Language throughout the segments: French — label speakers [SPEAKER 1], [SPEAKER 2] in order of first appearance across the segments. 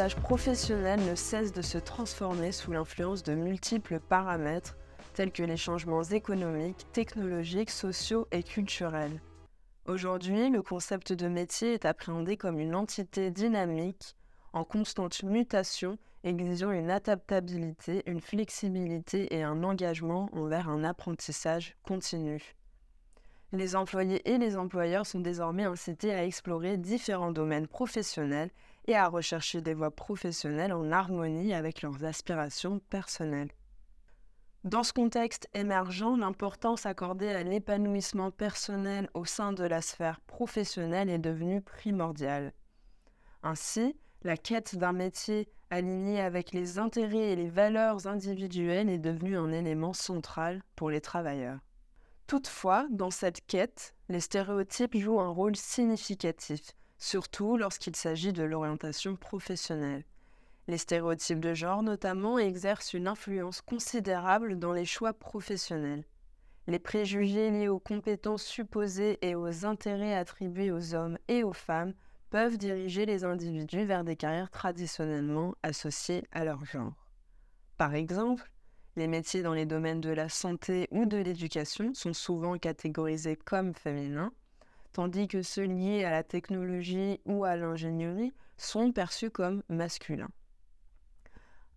[SPEAKER 1] Paysage professionnel ne cesse de se transformer sous l'influence de multiples paramètres tels que les changements économiques, technologiques, sociaux et culturels. Aujourd'hui, le concept de métier est appréhendé comme une entité dynamique, en constante mutation, exigeant une adaptabilité, une flexibilité et un engagement envers un apprentissage continu. Les employés et les employeurs sont désormais incités à explorer différents domaines professionnels et à rechercher des voies professionnelles en harmonie avec leurs aspirations personnelles. Dans ce contexte émergent, l'importance accordée à l'épanouissement personnel au sein de la sphère professionnelle est devenue primordiale. Ainsi, la quête d'un métier aligné avec les intérêts et les valeurs individuelles est devenue un élément central pour les travailleurs. Toutefois, dans cette quête, les stéréotypes jouent un rôle significatif, surtout lorsqu'il s'agit de l'orientation professionnelle. Les stéréotypes de genre notamment exercent une influence considérable dans les choix professionnels. Les préjugés liés aux compétences supposées et aux intérêts attribués aux hommes et aux femmes peuvent diriger les individus vers des carrières traditionnellement associées à leur genre. Par exemple, les métiers dans les domaines de la santé ou de l'éducation sont souvent catégorisés comme féminins, tandis que ceux liés à la technologie ou à l'ingénierie sont perçus comme masculins.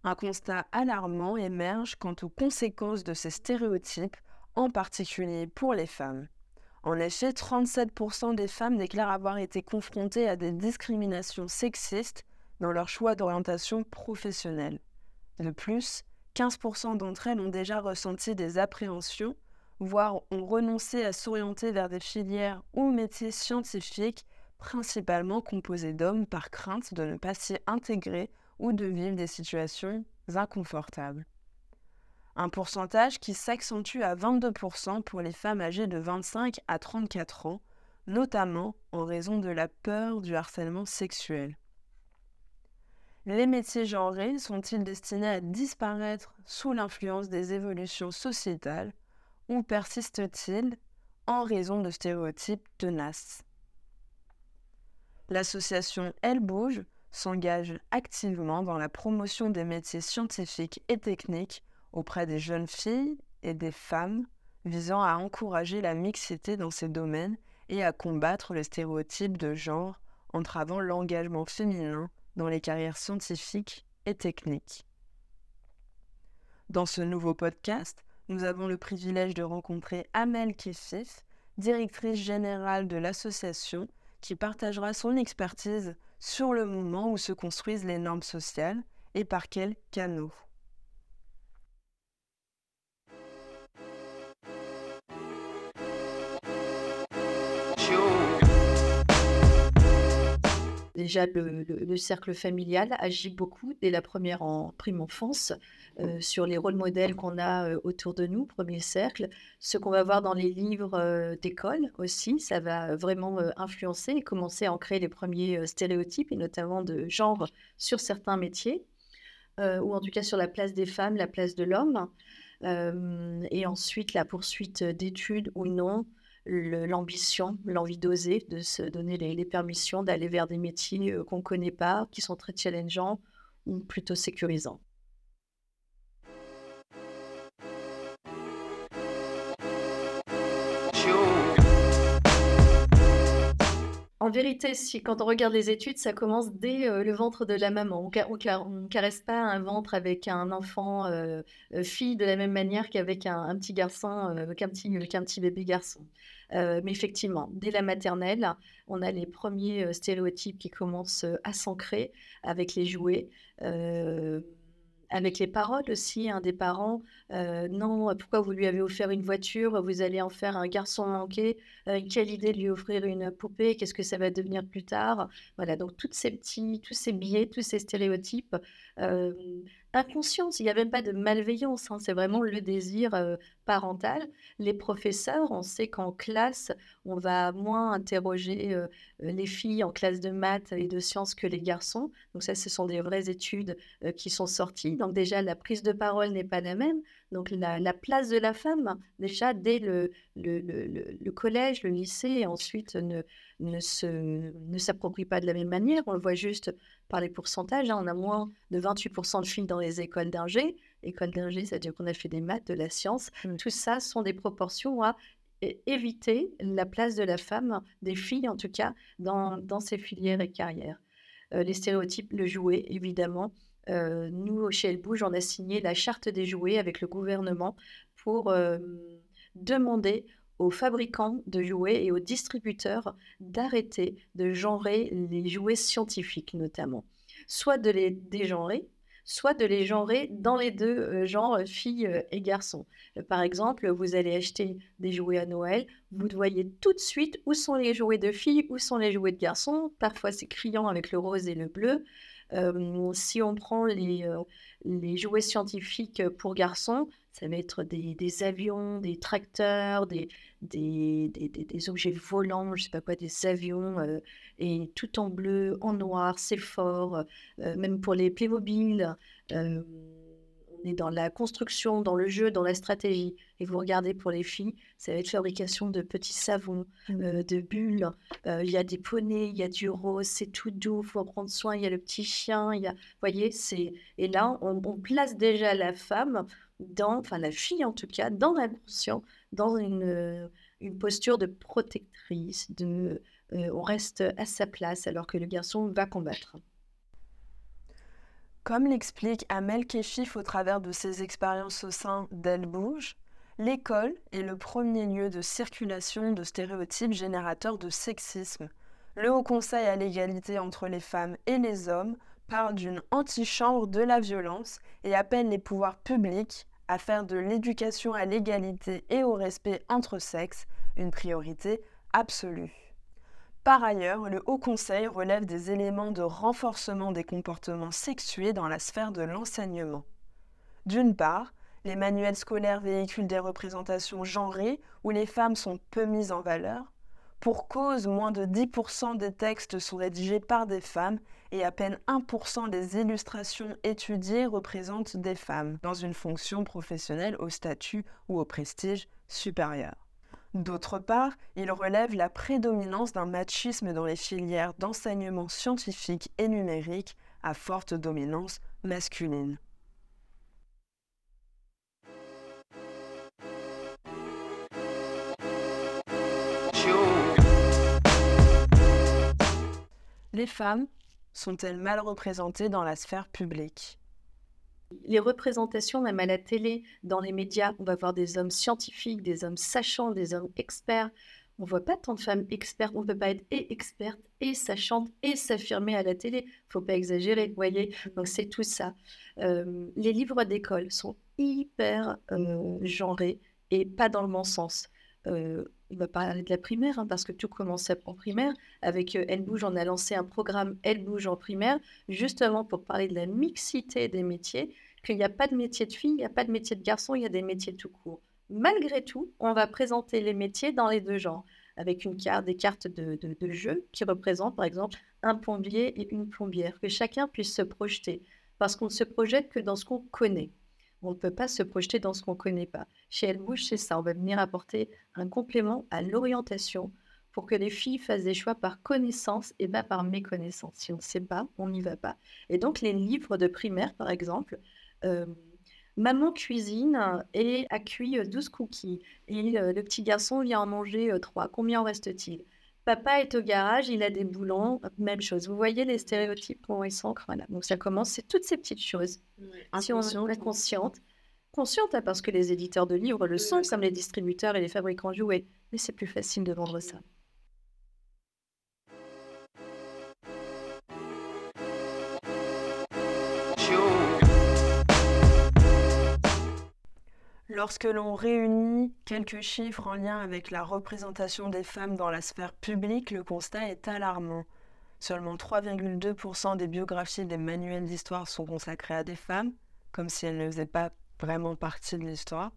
[SPEAKER 1] Un constat alarmant émerge quant aux conséquences de ces stéréotypes, en particulier pour les femmes. En effet, 37% des femmes déclarent avoir été confrontées à des discriminations sexistes dans leur choix d'orientation professionnelle. De plus, 15% d'entre elles ont déjà ressenti des appréhensions, voire ont renoncé à s'orienter vers des filières ou métiers scientifiques, principalement composés d'hommes par crainte de ne pas s'y intégrer ou de vivre des situations inconfortables. Un pourcentage qui s'accentue à 22% pour les femmes âgées de 25 à 34 ans, notamment en raison de la peur du harcèlement sexuel. Les métiers genrés sont-ils destinés à disparaître sous l'influence des évolutions sociétales ou persistent-ils en raison de stéréotypes tenaces? L'association Elle Bouge s'engage activement dans la promotion des métiers scientifiques et techniques auprès des jeunes filles et des femmes, visant à encourager la mixité dans ces domaines et à combattre les stéréotypes de genre entravant l'engagement féminin dans les carrières scientifiques et techniques. Dans ce nouveau podcast, nous avons le privilège de rencontrer Amel Kefif, directrice générale de l'association, qui partagera son expertise sur le moment où se construisent les normes sociales et par quels canaux.
[SPEAKER 2] Déjà, le, cercle familial agit beaucoup dès la première en prime enfance euh, sur les rôles modèles qu'on a euh, autour de nous, premier cercle. Ce qu'on va voir dans les livres euh, d'école aussi, ça va vraiment influencer et commencer à en créer les premiers stéréotypes, et notamment de genre sur certains métiers, ou en tout cas sur la place des femmes, la place de l'homme. et ensuite, la poursuite d'études ou non, l'ambition, l'envie d'oser, de se donner les, permissions d'aller vers des métiers qu'on ne connaît pas, qui sont très challengeants ou plutôt sécurisants. En vérité, quand on regarde les études, ça commence dès euh, le ventre de la maman. On ne caresse pas un ventre avec un enfant euh, euh, fille de la même manière qu'avec un, petit garçon, qu'un petit, bébé garçon. mais effectivement, dès la maternelle, on a les premiers stéréotypes qui commencent à s'ancrer avec les jouets avec les paroles aussi hein, des parents. Non, pourquoi vous lui avez offert une voiture Vous allez en faire un garçon manqué. Quelle idée de lui offrir une poupée Qu'est-ce que ça va devenir plus tard? Voilà, donc toutes ces petits, tous ces biais, tous ces stéréotypes inconscience, il n'y a même pas de malveillance, hein, c'est vraiment le désir euh, parental. Les professeurs, on sait qu'en classe, on va moins interroger euh, les filles en classe de maths et de sciences que les garçons. Donc ça, ce sont des vraies études qui sont sorties. Donc déjà, la prise de parole n'est pas la même. Donc la, place de la femme, déjà dès le, le, collège, le lycée, et ensuite ne, ne, ne s'approprie pas de la même manière. On le voit juste par les pourcentages. Hein. On a moins de 28% de filles dans les écoles d'ingé. École d'ingé, c'est-à-dire qu'on a fait des maths, de la science. Mmh. Tout ça sont des proportions à éviter la place de la femme, des filles en tout cas, dans, dans ces filières et carrières. Euh, les stéréotypes, le jouet, évidemment. Euh, nous, chez Elle Bouge, on a signé la charte des jouets avec le gouvernement pour euh, demander aux fabricants de jouets et aux distributeurs d'arrêter de genrer les jouets scientifiques notamment. Soit de les dégenrer, soit de les genrer dans les deux euh, genres, filles et garçons. par exemple, vous allez acheter des jouets à Noël, vous voyez tout de suite où sont les jouets de filles, où sont les jouets de garçons. Parfois, c'est criant avec le rose et le bleu si on prend les, jouets scientifiques pour garçons, ça va être des, avions, des tracteurs, des, objets volants, je sais pas quoi, des avions, et tout en bleu, en noir, c'est fort. même pour les Playmobil, est dans la construction, dans le jeu, dans la stratégie. Et vous regardez pour les filles, ça va être fabrication de petits savons, mmh. euh, de bulles. Euh, il y a des poneys, il y a du rose, c'est tout doux, il faut prendre soin. Il y a le petit chien, il y a, voyez, c'est. Et là, on, place déjà la femme dans, enfin la fille en tout cas, dans l'inconscient, dans une, une posture de protectrice. De, euh, on reste à sa place alors que le garçon va combattre.
[SPEAKER 1] Comme l'explique Amel Keshif au travers de ses expériences au sein d'Elle Bouge, l'école est le premier lieu de circulation de stéréotypes générateurs de sexisme. Le Haut Conseil à l'égalité entre les femmes et les hommes parle d'une antichambre de la violence et appelle les pouvoirs publics à faire de l'éducation à l'égalité et au respect entre sexes une priorité absolue. Par ailleurs, le Haut Conseil relève des éléments de renforcement des comportements sexués dans la sphère de l'enseignement. D'une part, les manuels scolaires véhiculent des représentations genrées où les femmes sont peu mises en valeur. Pour cause, moins de 10% des textes sont rédigés par des femmes et à peine 1% des illustrations étudiées représentent des femmes dans une fonction professionnelle au statut ou au prestige supérieur. D'autre part, il relève la prédominance d'un machisme dans les filières d'enseignement scientifique et numérique à forte dominance masculine. Les femmes sont-elles mal représentées dans la sphère publique?
[SPEAKER 2] Les représentations, même à la télé, dans les médias, on va voir des hommes scientifiques, des hommes sachants, des hommes experts. On voit pas tant de femmes expertes. On ne peut pas être et experte et sachante et s'affirmer à la télé. Faut pas exagérer, vous voyez. Donc c'est tout ça. Euh, les livres d'école sont hyper euh, genrés et pas dans le bon sens. Euh, on va parler de la primaire, hein, parce que tout commence en primaire. Avec Elle Bouge, on a lancé un programme Elle Bouge en primaire, justement pour parler de la mixité des métiers, qu'il n'y a pas de métier de fille, il n'y a pas de métier de garçon, il y a des métiers tout court. Malgré tout, on va présenter les métiers dans les deux genres, avec une carte, des cartes de, de jeu qui représentent par exemple un plombier et une plombière, que chacun puisse se projeter, parce qu'on ne se projette que dans ce qu'on connaît. On ne peut pas se projeter dans ce qu'on ne connaît pas. Chez Elle Bouge, c'est ça. On va venir apporter un complément à l'orientation pour que les filles fassent des choix par connaissance et pas par méconnaissance. Si on ne sait pas, on n'y va pas. Et donc, les livres de primaire, par exemple, euh, Maman cuisine et a cuit 12 cookies. Et euh, le petit garçon vient en manger 3. Euh, Combien en reste-t-il? Papa est au garage, il a des boulons, même chose. Vous voyez les stéréotypes, comment ils s'ancrent Voilà. Donc ça commence, c'est toutes ces petites choses. si on est consciente, consciente hein, parce que les éditeurs de livres le sont, comme les distributeurs et les fabricants de jouets, mais c'est plus facile de vendre ça.
[SPEAKER 1] Lorsque l'on réunit quelques chiffres en lien avec la représentation des femmes dans la sphère publique, le constat est alarmant. Seulement 3,2% des biographies des manuels d'histoire sont consacrées à des femmes, comme si elles ne faisaient pas vraiment partie de l'histoire.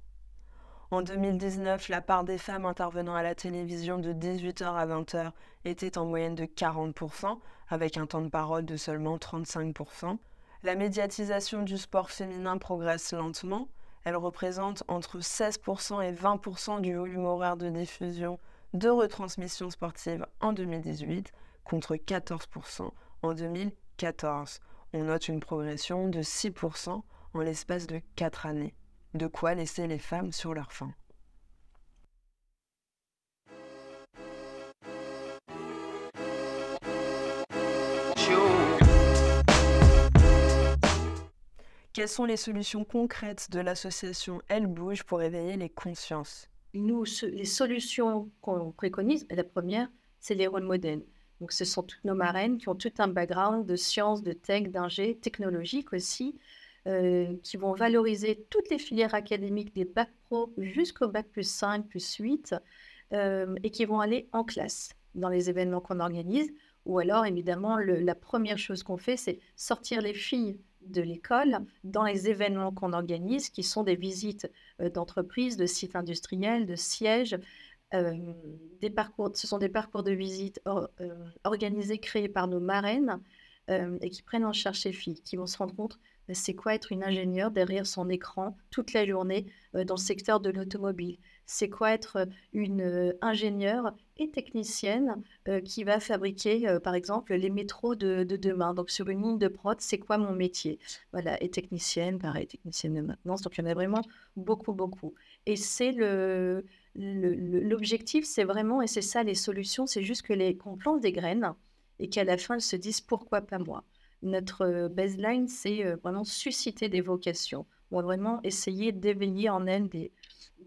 [SPEAKER 1] En 2019, la part des femmes intervenant à la télévision de 18h à 20h était en moyenne de 40%, avec un temps de parole de seulement 35%. La médiatisation du sport féminin progresse lentement, Elle représente entre 16% et 20% du volume horaire de diffusion de retransmissions sportives en 2018 contre 14% en 2014. On note une progression de 6% en l'espace de 4 années. De quoi laisser les femmes sur leur faim. Quelles sont les solutions concrètes de l'association Elle Bouge pour éveiller les consciences?
[SPEAKER 2] Nous, les solutions qu'on préconise, la première, c'est les rôles modèles. Donc, ce sont toutes nos marraines qui ont tout un background de sciences, de tech, d'ingé, technologique aussi, euh, qui vont valoriser toutes les filières académiques des bac pro jusqu'au bac plus 5, plus 8, euh, et qui vont aller en classe dans les événements qu'on organise. Ou alors, évidemment, la première chose qu'on fait, c'est sortir les filles de l'école dans les événements qu'on organise, qui sont des visites euh, d'entreprises, de sites industriels, de sièges. Euh, des parcours, ce sont des parcours de visite euh, organisés, créés par nos marraines et qui prennent en charge ces filles, qui vont se rendre compte c'est quoi être une ingénieure derrière son écran toute la journée dans le secteur de l'automobile c'est quoi être une ingénieure et technicienne qui va fabriquer, par exemple, les métros de, demain? Donc, sur une ligne de prod, c'est quoi mon métier? Voilà, et technicienne, pareil, technicienne de maintenance. Donc, il y en a vraiment beaucoup, beaucoup. Et c'est le, l'objectif, c'est vraiment, et c'est ça les solutions, c'est juste les, qu'on plante des graines et qu'à la fin, elles se disent pourquoi pas moi? Notre baseline, c'est vraiment susciter des vocations. On va vraiment essayer d'éveiller en elles des,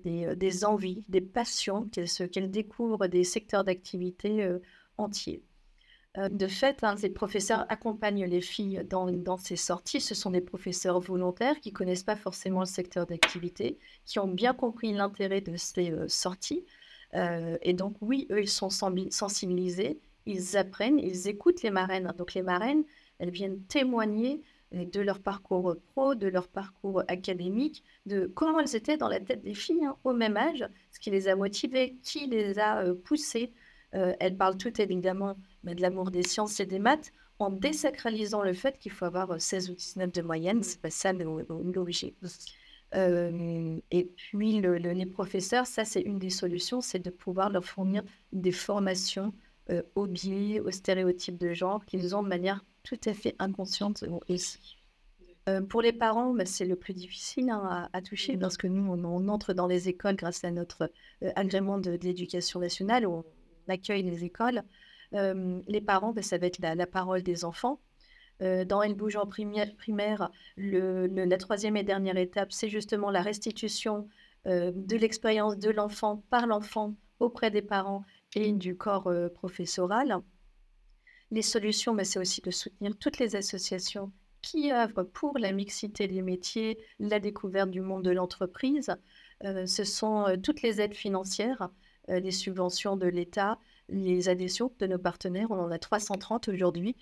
[SPEAKER 2] euh, des, envies, des passions, qu'elles découvrent des secteurs d'activité euh, entiers. Euh, de fait, hein, ces professeurs accompagnent les filles dans, ces sorties. Ce sont des professeurs volontaires qui connaissent pas forcément le secteur d'activité, qui ont bien compris l'intérêt de ces sorties. et donc, oui, eux, ils sont sensibilisés, ils apprennent, ils écoutent les marraines. Donc, les marraines, elles viennent témoigner de leur parcours pro, de leur parcours académique, de comment elles étaient dans la tête des filles hein, au même âge, ce qui les a motivées, qui les a euh, poussées. Euh, elles parlent toutes évidemment de l'amour des sciences et des maths en désacralisant le fait qu'il faut avoir 16 euh, ou 19 de moyenne, c'est pas ça l'origine. Euh, et puis les professeurs, ça c'est une des solutions, c'est de pouvoir leur fournir des formations aux biais, aux stéréotypes de genre qu'ils ont de manière tout à fait inconsciente aussi. Euh, pour les parents, bah, c'est le plus difficile hein, à, toucher parce que nous, on, entre dans les écoles grâce à notre euh, agrément de, l'éducation nationale où on accueille les écoles. Euh, les parents, bah, ça va être la, parole des enfants. dans Elle bouge en primaire, la troisième et dernière étape, c'est justement la restitution de l'expérience de l'enfant par l'enfant auprès des parents et du corps professoral. Les solutions, mais c'est aussi de soutenir toutes les associations qui œuvrent pour la mixité des métiers, la découverte du monde de l'entreprise. Euh, ce sont euh, toutes les aides financières, euh, les subventions de l'État, les adhésions de nos partenaires. On en a 330 aujourd'hui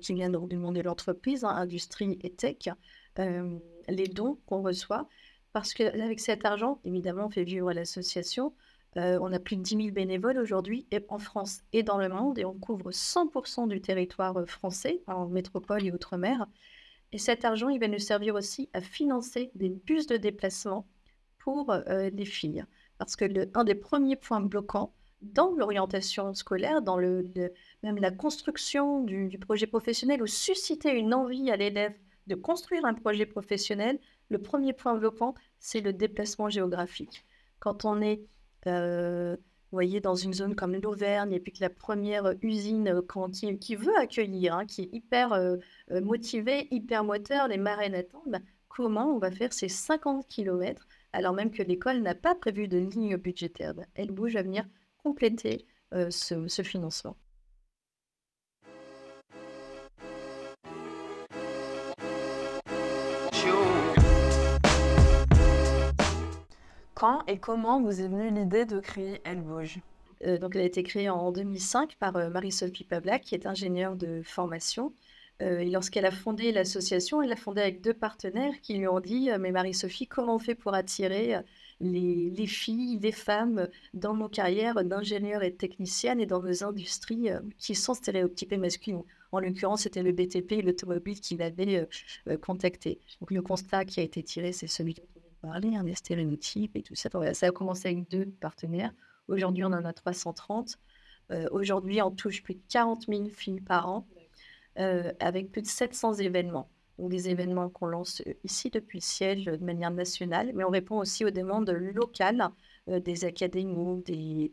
[SPEAKER 2] qui viennent du monde de l'entreprise, hein, industrie et tech. les dons qu'on reçoit, parce qu'avec cet argent, évidemment, on fait vivre l'association, euh, on a plus de 10 000 bénévoles aujourd'hui en France et dans le monde et on couvre 100% du territoire euh, français, en métropole et outre-mer. Et cet argent, il va nous servir aussi à financer des bus de déplacement pour euh, les filles. Parce que un des premiers points bloquants dans l'orientation scolaire, dans le, même la construction du, du, projet professionnel ou susciter une envie à l'élève de construire un projet professionnel, le premier point bloquant, c'est le déplacement géographique. Quand on est vous voyez, dans une zone comme l'Auvergne, et puis que la première usine euh, qui, veut accueillir, hein, qui est hyper euh, motivée, hyper moteur, les marraines attendent, bah, comment on va faire ces 50 km alors même que l'école n'a pas prévu de ligne budgétaire? Bah, Elle bouge à venir compléter ce financement.
[SPEAKER 1] Et comment vous est venue l'idée de créer Elle Bouge?
[SPEAKER 2] Euh, donc, elle a été créée en 2005 par euh, Marie-Sophie Pavlak, qui est ingénieure de formation. Euh, et lorsqu'elle a fondé l'association, elle l'a fondée avec deux partenaires qui lui ont dit Mais Marie-Sophie, comment on fait pour attirer les, filles, les femmes dans nos carrières d'ingénieure et de technicienne et dans nos industries qui sont stéréotypées masculines? En l'occurrence, c'était le BTP et l'automobile qui l'avaient contacté. Donc, le constat qui a été tiré, c'est celui parlé, hein, des stéréotypes et tout ça. ça a commencé avec deux partenaires. Aujourd'hui, on en a 330. Euh, aujourd'hui, on touche plus de 40 000 filles par an, euh, avec plus de 700 événements. Donc, des événements qu'on lance ici depuis le siège de manière nationale, mais on répond aussi aux demandes locales des académies, des,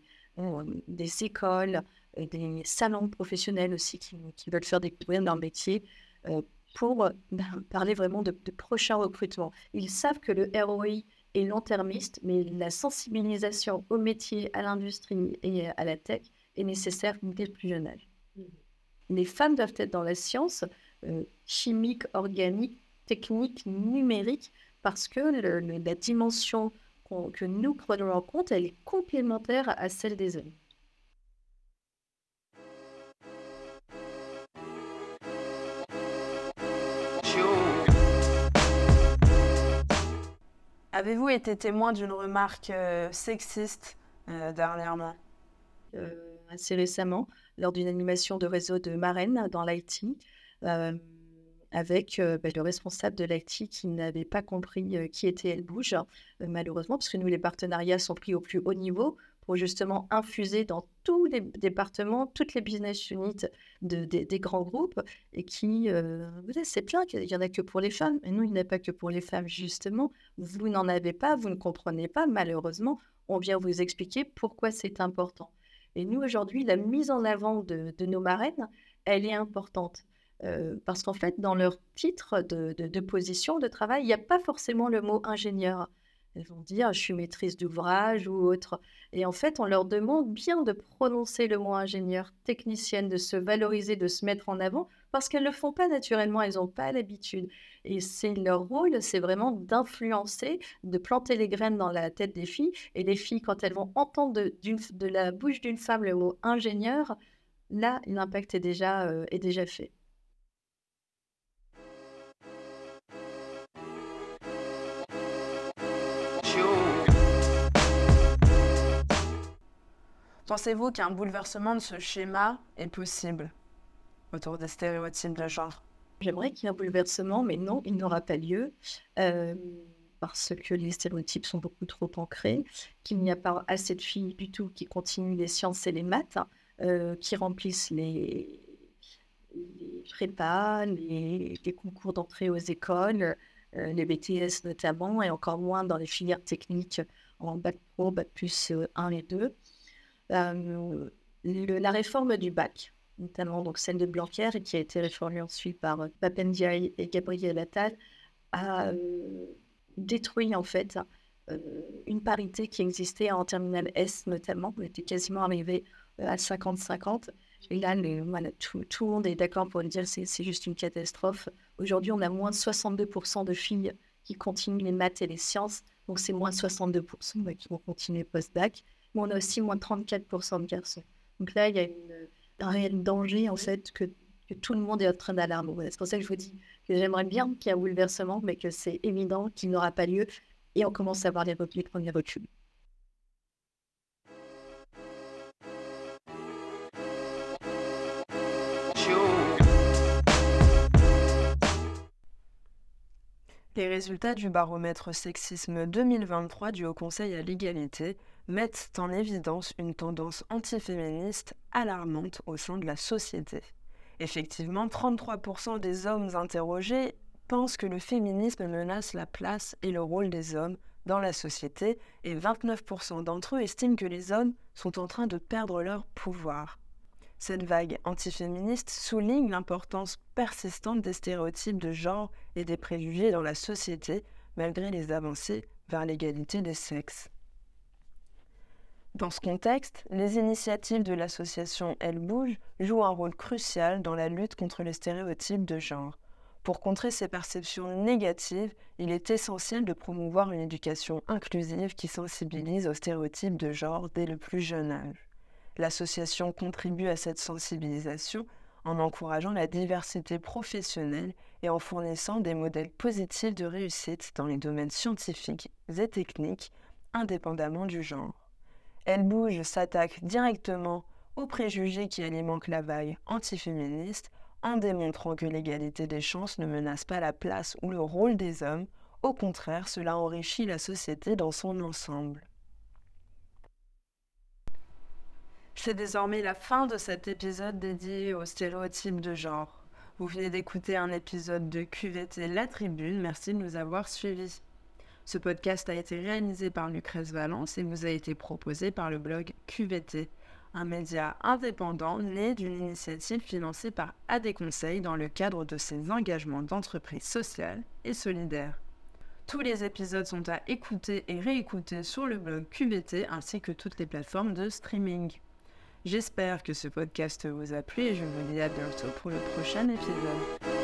[SPEAKER 2] des écoles, des salons professionnels aussi qui, qui veulent faire découvrir leur métier pour ben, parler vraiment de, de prochains recrutements. Ils savent que le ROI est long-termiste, mais la sensibilisation au métier, à l'industrie et à la tech est nécessaire dès le plus jeune âge. Mmh. Les femmes doivent être dans la science euh, chimique, organique, technique, numérique, parce que la dimension que nous prenons en compte, elle est complémentaire à celle des hommes.
[SPEAKER 1] Avez-vous été témoin d'une remarque euh, sexiste euh, dernièrement?
[SPEAKER 2] Euh, Assez récemment, lors d'une animation de réseau de marraines dans l'IT, avec bah, le responsable de l'IT qui n'avait pas compris qui était Elle Bouge, malheureusement, parce que nous, les partenariats sont pris au plus haut niveau pour justement infuser dans tous les départements, toutes les business units de, des grands groupes et qui, euh, c'est bien qu'il n'y en a que pour les femmes. Et nous, il n'y en a pas que pour les femmes, justement. Vous n'en avez pas, vous ne comprenez pas, malheureusement. On vient vous expliquer pourquoi c'est important. Et nous, aujourd'hui, la mise en avant de, nos marraines, elle est importante. Euh, parce qu'en fait, dans leur titre de position de travail, il n'y a pas forcément le mot ingénieur. Elles vont dire je suis maîtrise d'ouvrage ou autre. Et en fait, on leur demande bien de prononcer le mot ingénieur, technicienne, de se valoriser, de se mettre en avant, parce qu'elles ne le font pas naturellement, elles n'ont pas l'habitude. Et c'est leur rôle, c'est vraiment d'influencer, de planter les graines dans la tête des filles. Et les filles, quand elles vont entendre de, de la bouche d'une femme le mot ingénieur, là, l'impact est déjà, euh, est déjà fait.
[SPEAKER 1] Pensez-vous qu'un bouleversement de ce schéma est possible autour des stéréotypes de genre?
[SPEAKER 2] J'aimerais qu'il y ait un bouleversement, mais non, il n'aura pas lieu. Euh, parce que les stéréotypes sont beaucoup trop ancrés, qu'il n'y a pas assez de filles du tout qui continuent les sciences et les maths, euh, qui remplissent les, les prépas, les, concours d'entrée aux écoles, euh, les BTS notamment, et encore moins dans les filières techniques en bac pro, bac plus 1 et 2 la réforme du bac, notamment donc celle de Blanquer, qui a été réformée ensuite par euh, Papendiaï et Gabriel Attal, a détruit en fait une parité qui existait en terminale S notamment. On était quasiment arrivé à 50-50. Et là, tout, tout, le monde est d'accord pour dire que c'est juste une catastrophe. Aujourd'hui, on a moins de 62% de filles qui continuent les maths et les sciences. Donc, c'est moins 62% qui vont continuer post-bac on a aussi moins de 34% de garçons. Donc là, il y a un réel danger, en fait, que, tout le monde est en train d'alarmer. c'est pour ça que je vous dis que j'aimerais bien qu'il y ait un bouleversement, mais que c'est évident qu'il n'aura pas lieu. Et on commence à voir les, les premiers reculs.
[SPEAKER 1] Les résultats du baromètre sexisme 2023 du Haut Conseil à l'égalité mettent en évidence une tendance antiféministe alarmante au sein de la société. Effectivement, 33% des hommes interrogés pensent que le féminisme menace la place et le rôle des hommes dans la société et 29% d'entre eux estiment que les hommes sont en train de perdre leur pouvoir. Cette vague antiféministe souligne l'importance persistante des stéréotypes de genre et des préjugés dans la société malgré les avancées vers l'égalité des sexes. Dans ce contexte, les initiatives de l'association Elle Bouge jouent un rôle crucial dans la lutte contre les stéréotypes de genre. Pour contrer ces perceptions négatives, il est essentiel de promouvoir une éducation inclusive qui sensibilise aux stéréotypes de genre dès le plus jeune âge. L'association contribue à cette sensibilisation en encourageant la diversité professionnelle et en fournissant des modèles positifs de réussite dans les domaines scientifiques et techniques, indépendamment du genre. Elle bouge s'attaque directement aux préjugés qui alimentent la vague antiféministe en démontrant que l'égalité des chances ne menace pas la place ou le rôle des hommes, Au contraire, cela enrichit la société dans son ensemble. C'est désormais la fin de cet épisode dédié aux stéréotypes de genre. Vous venez d'écouter un épisode de QVT La Tribune. Merci de nous avoir suivis. Ce podcast a été réalisé par Lucrèce Valence et vous a été proposé par le blog QVT, un média indépendant né d'une initiative financée par AD Conseil dans le cadre de ses engagements d'entreprise sociale et solidaire. Tous les épisodes sont à écouter et réécouter sur le blog QVT ainsi que toutes les plateformes de streaming. J'espère que ce podcast vous a plu et je vous dis à bientôt pour le prochain épisode.